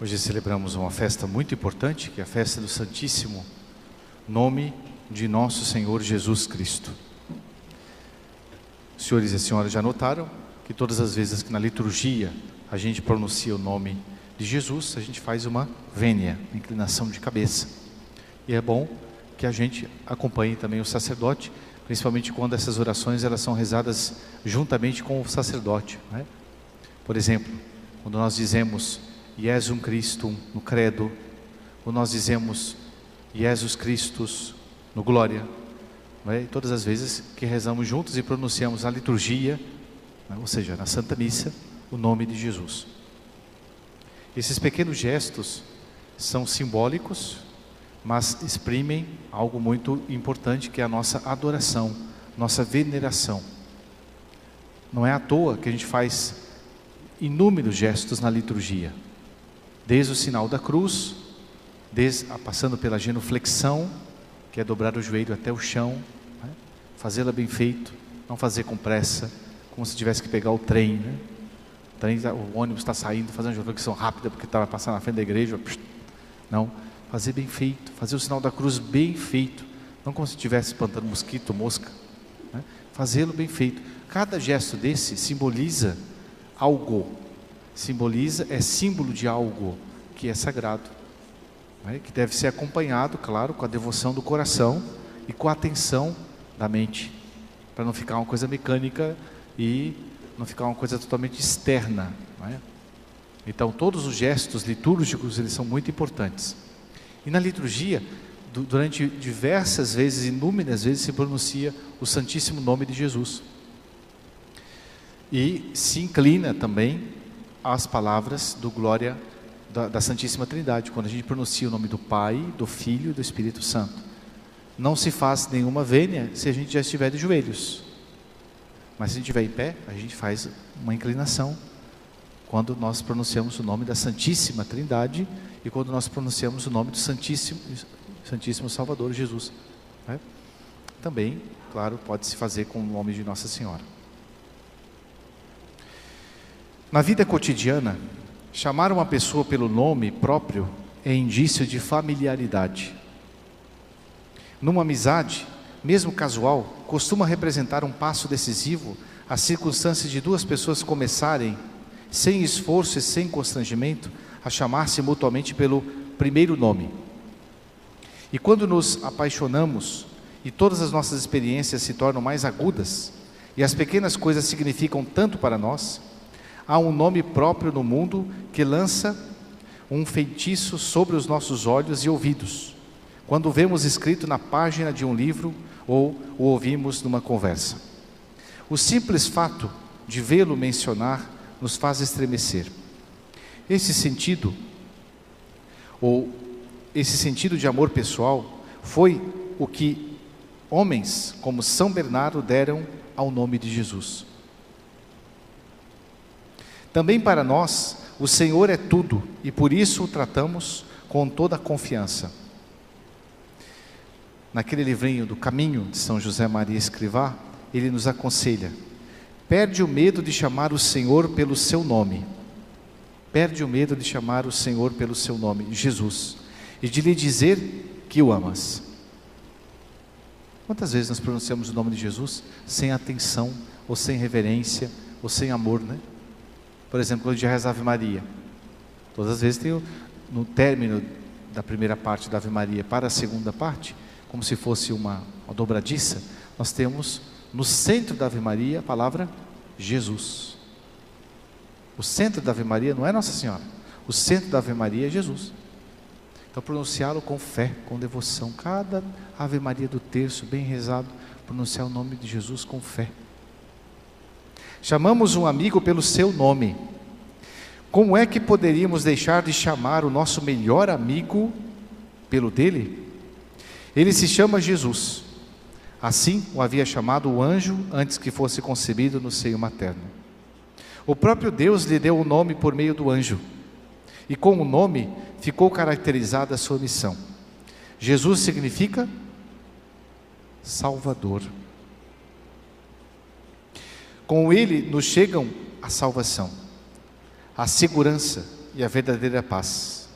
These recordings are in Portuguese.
Hoje celebramos uma festa muito importante, que é a festa do Santíssimo Nome de Nosso Senhor Jesus Cristo. Os senhores e as senhoras já notaram que todas as vezes que na liturgia a gente pronuncia o nome de Jesus, a gente faz uma vênia, inclinação de cabeça. E é bom que a gente acompanhe também o sacerdote, principalmente quando essas orações elas são rezadas juntamente com o sacerdote. Né? Por exemplo, quando nós dizemos Jesus Christum no credo, quando nós dizemos Jesus Christus no glória, né? todas as vezes que rezamos juntos e pronunciamos a liturgia, né? ou seja, na Santa Missa, o nome de Jesus. Esses pequenos gestos são simbólicos, mas exprimem algo muito importante que é a nossa adoração, nossa veneração. Não é à toa que a gente faz inúmeros gestos na liturgia, desde o sinal da cruz, desde, passando pela genuflexão, que é dobrar o joelho até o chão, né? fazê-la bem feito, não fazer com pressa, como se tivesse que pegar o trem, né? o, trem, tá, o ônibus está saindo, fazendo uma genuflexão rápida porque estava passando na frente da igreja, não, fazer bem feito, fazer o sinal da cruz bem feito, não como se estivesse espantando mosquito, mosca, né? fazê-lo bem feito. Cada gesto desse simboliza algo, simboliza, é símbolo de algo que é sagrado, né? que deve ser acompanhado, claro, com a devoção do coração e com a atenção da mente, para não ficar uma coisa mecânica e não ficar uma coisa totalmente externa. É? Então, todos os gestos litúrgicos eles são muito importantes. E na liturgia, durante diversas vezes, inúmeras vezes, se pronuncia o Santíssimo Nome de Jesus. E se inclina também às palavras do glória da, da Santíssima Trindade, quando a gente pronuncia o nome do Pai, do Filho e do Espírito Santo. Não se faz nenhuma vênia se a gente já estiver de joelhos. Mas se a gente estiver em pé, a gente faz uma inclinação quando nós pronunciamos o nome da Santíssima Trindade e quando nós pronunciamos o nome do Santíssimo, Santíssimo Salvador Jesus. Né? Também, claro, pode se fazer com o nome de Nossa Senhora. Na vida cotidiana, chamar uma pessoa pelo nome próprio é indício de familiaridade. Numa amizade, mesmo casual, costuma representar um passo decisivo a circunstância de duas pessoas começarem, sem esforço e sem constrangimento, a chamar-se mutuamente pelo primeiro nome. E quando nos apaixonamos e todas as nossas experiências se tornam mais agudas, e as pequenas coisas significam tanto para nós, há um nome próprio no mundo que lança um feitiço sobre os nossos olhos e ouvidos, quando vemos escrito na página de um livro ou o ouvimos numa conversa. O simples fato de vê-lo mencionar nos faz estremecer. Esse sentido, ou esse sentido de amor pessoal, foi o que homens como São Bernardo deram ao nome de Jesus. Também para nós, o Senhor é tudo e por isso o tratamos com toda a confiança. Naquele livrinho do Caminho de São José Maria Escrivá, ele nos aconselha: perde o medo de chamar o Senhor pelo seu nome. Perde o medo de chamar o Senhor pelo seu nome, Jesus, e de lhe dizer que o amas. Quantas vezes nós pronunciamos o nome de Jesus sem atenção, ou sem reverência, ou sem amor, né? Por exemplo, quando a gente reza Ave Maria. Todas as vezes tem no término da primeira parte da Ave Maria para a segunda parte, como se fosse uma, uma dobradiça, nós temos no centro da Ave Maria a palavra Jesus. O centro da Ave Maria não é Nossa Senhora. O centro da Ave Maria é Jesus. Então, pronunciá-lo com fé, com devoção. Cada Ave Maria do terço, bem rezado, pronunciar o nome de Jesus com fé. Chamamos um amigo pelo seu nome. Como é que poderíamos deixar de chamar o nosso melhor amigo pelo dele? Ele se chama Jesus. Assim o havia chamado o anjo antes que fosse concebido no seio materno. O próprio Deus lhe deu o nome por meio do anjo. E com o nome ficou caracterizada a sua missão. Jesus significa Salvador. Com ele nos chegam a salvação, a segurança e a verdadeira paz.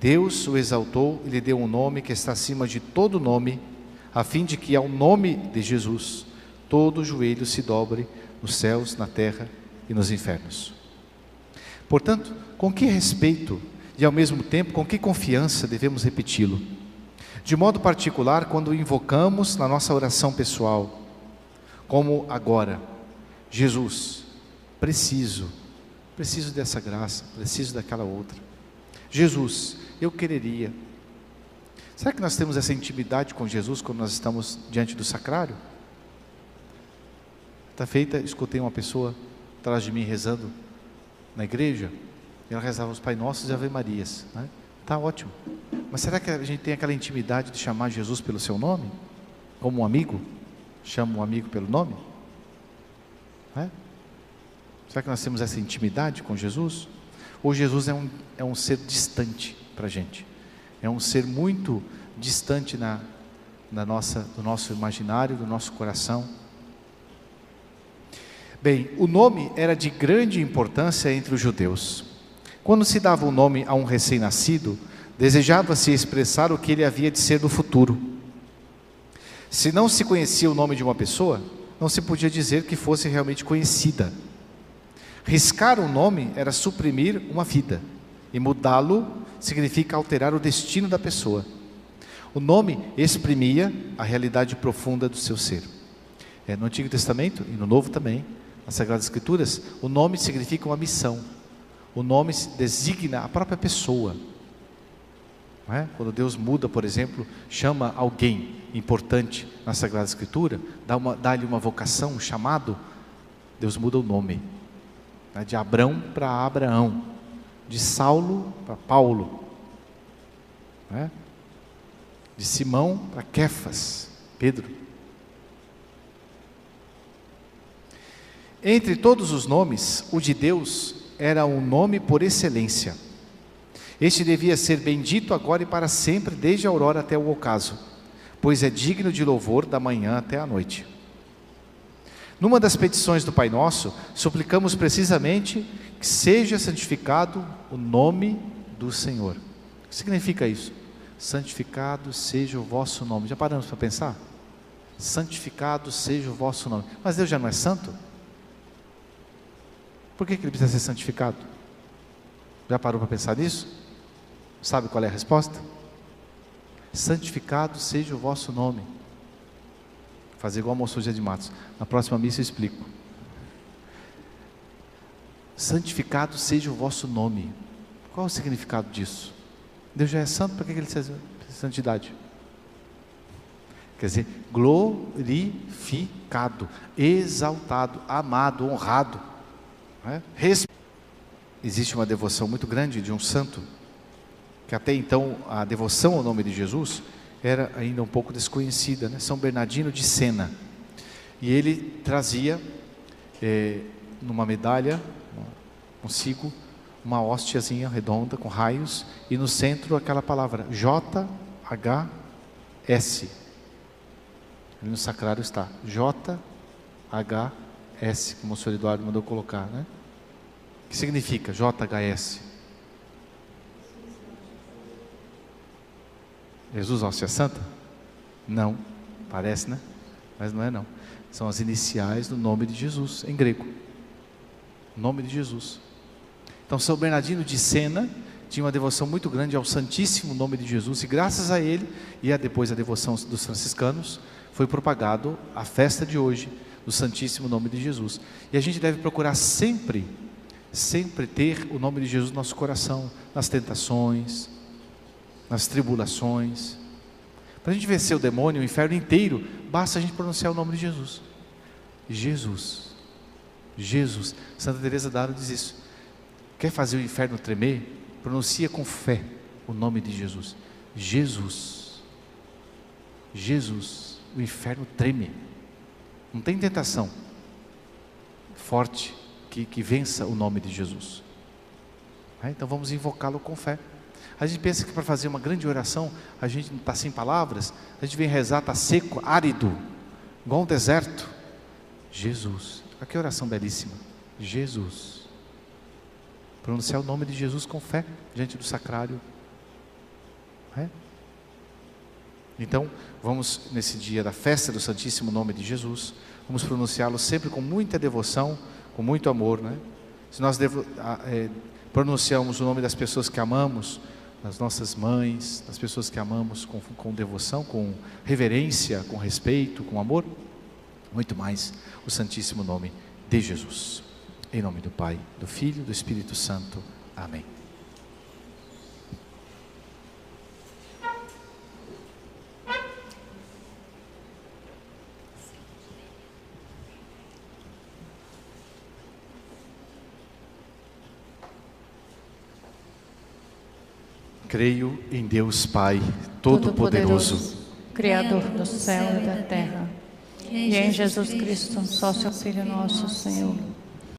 Deus o exaltou e lhe deu um nome que está acima de todo nome, a fim de que ao nome de Jesus todo joelho se dobre nos céus, na terra e nos infernos. Portanto, com que respeito e ao mesmo tempo com que confiança devemos repeti-lo? De modo particular, quando invocamos na nossa oração pessoal, como agora, Jesus, preciso, preciso dessa graça, preciso daquela outra. Jesus, eu quereria. Será que nós temos essa intimidade com Jesus quando nós estamos diante do sacrário? Está feita, escutei uma pessoa atrás de mim rezando na igreja, e ela rezava os Pai Nossos e Ave Marias. Né? Tá ótimo. Mas será que a gente tem aquela intimidade de chamar Jesus pelo seu nome? Como um amigo? Chama um amigo pelo nome? É? Será que nós temos essa intimidade com Jesus? Ou Jesus é um, é um ser distante para a gente? É um ser muito distante na, na nossa, do nosso imaginário, do nosso coração? Bem, o nome era de grande importância entre os judeus. Quando se dava o um nome a um recém-nascido, desejava-se expressar o que ele havia de ser no futuro. Se não se conhecia o nome de uma pessoa, não se podia dizer que fosse realmente conhecida. Riscar um nome era suprimir uma vida, e mudá-lo significa alterar o destino da pessoa. O nome exprimia a realidade profunda do seu ser. É, no Antigo Testamento e no Novo também, nas Sagradas Escrituras, o nome significa uma missão. O nome designa a própria pessoa. É? Quando Deus muda, por exemplo, chama alguém importante na Sagrada Escritura, dá-lhe dá uma vocação, um chamado, Deus muda o nome. Né? De Abrão para Abraão, de Saulo para Paulo, é? de Simão para Kefas, Pedro. Entre todos os nomes, o de Deus era um nome por excelência. Este devia ser bendito agora e para sempre, desde a aurora até o ocaso, pois é digno de louvor da manhã até a noite. Numa das petições do Pai Nosso, suplicamos precisamente que seja santificado o nome do Senhor. O que significa isso? Santificado seja o vosso nome. Já paramos para pensar? Santificado seja o vosso nome. Mas Deus já não é santo? Por que, que ele precisa ser santificado? Já parou para pensar nisso? Sabe qual é a resposta? Santificado seja o vosso nome. Fazer igual a moço de Matos. Na próxima missa eu explico. Santificado seja o vosso nome. Qual o significado disso? Deus já é santo, para que ele precisa de santidade? Quer dizer, glorificado, exaltado, amado, honrado. É? Existe uma devoção muito grande de um santo, que até então a devoção ao nome de Jesus era ainda um pouco desconhecida, né? São Bernardino de Sena. E ele trazia é, numa medalha consigo uma hóstiazinha redonda com raios e no centro aquela palavra J H S. Ali no sacrário está J H S, como o senhor Eduardo mandou colocar, né? Que significa JHS? Jesus Hóstia Santa? Não, parece, né? Mas não é não. São as iniciais do nome de Jesus, em grego. Nome de Jesus. Então, São Bernardino de Sena tinha uma devoção muito grande ao Santíssimo Nome de Jesus, e graças a ele, e a depois a devoção dos franciscanos, foi propagado a festa de hoje, do Santíssimo Nome de Jesus. E a gente deve procurar sempre, sempre ter o nome de Jesus no nosso coração, nas tentações, nas tribulações. Para a gente vencer o demônio, o inferno inteiro, basta a gente pronunciar o nome de Jesus. Jesus. Jesus. Santa Teresa d'Aro diz isso. Quer fazer o inferno tremer? Pronuncia com fé o nome de Jesus. Jesus. Jesus. O inferno treme. Não tem tentação forte que, que vença o nome de Jesus. É, então vamos invocá-lo com fé. A gente pensa que para fazer uma grande oração, a gente não está sem palavras, a gente vem rezar, está seco, árido, igual um deserto. Jesus, olha que oração belíssima. Jesus. Pronunciar o nome de Jesus com fé diante do sacrário. É? Então, vamos nesse dia da festa do Santíssimo Nome de Jesus, vamos pronunciá-lo sempre com muita devoção, com muito amor, né? Se nós devo, é, pronunciamos o nome das pessoas que amamos, das nossas mães, das pessoas que amamos com, com devoção, com reverência, com respeito, com amor, muito mais o Santíssimo Nome de Jesus. Em nome do Pai, do Filho e do Espírito Santo. Amém. Creio em Deus Pai Todo-Poderoso, Criador do céu e da terra, e em Jesus Cristo, só seu Filho nosso Senhor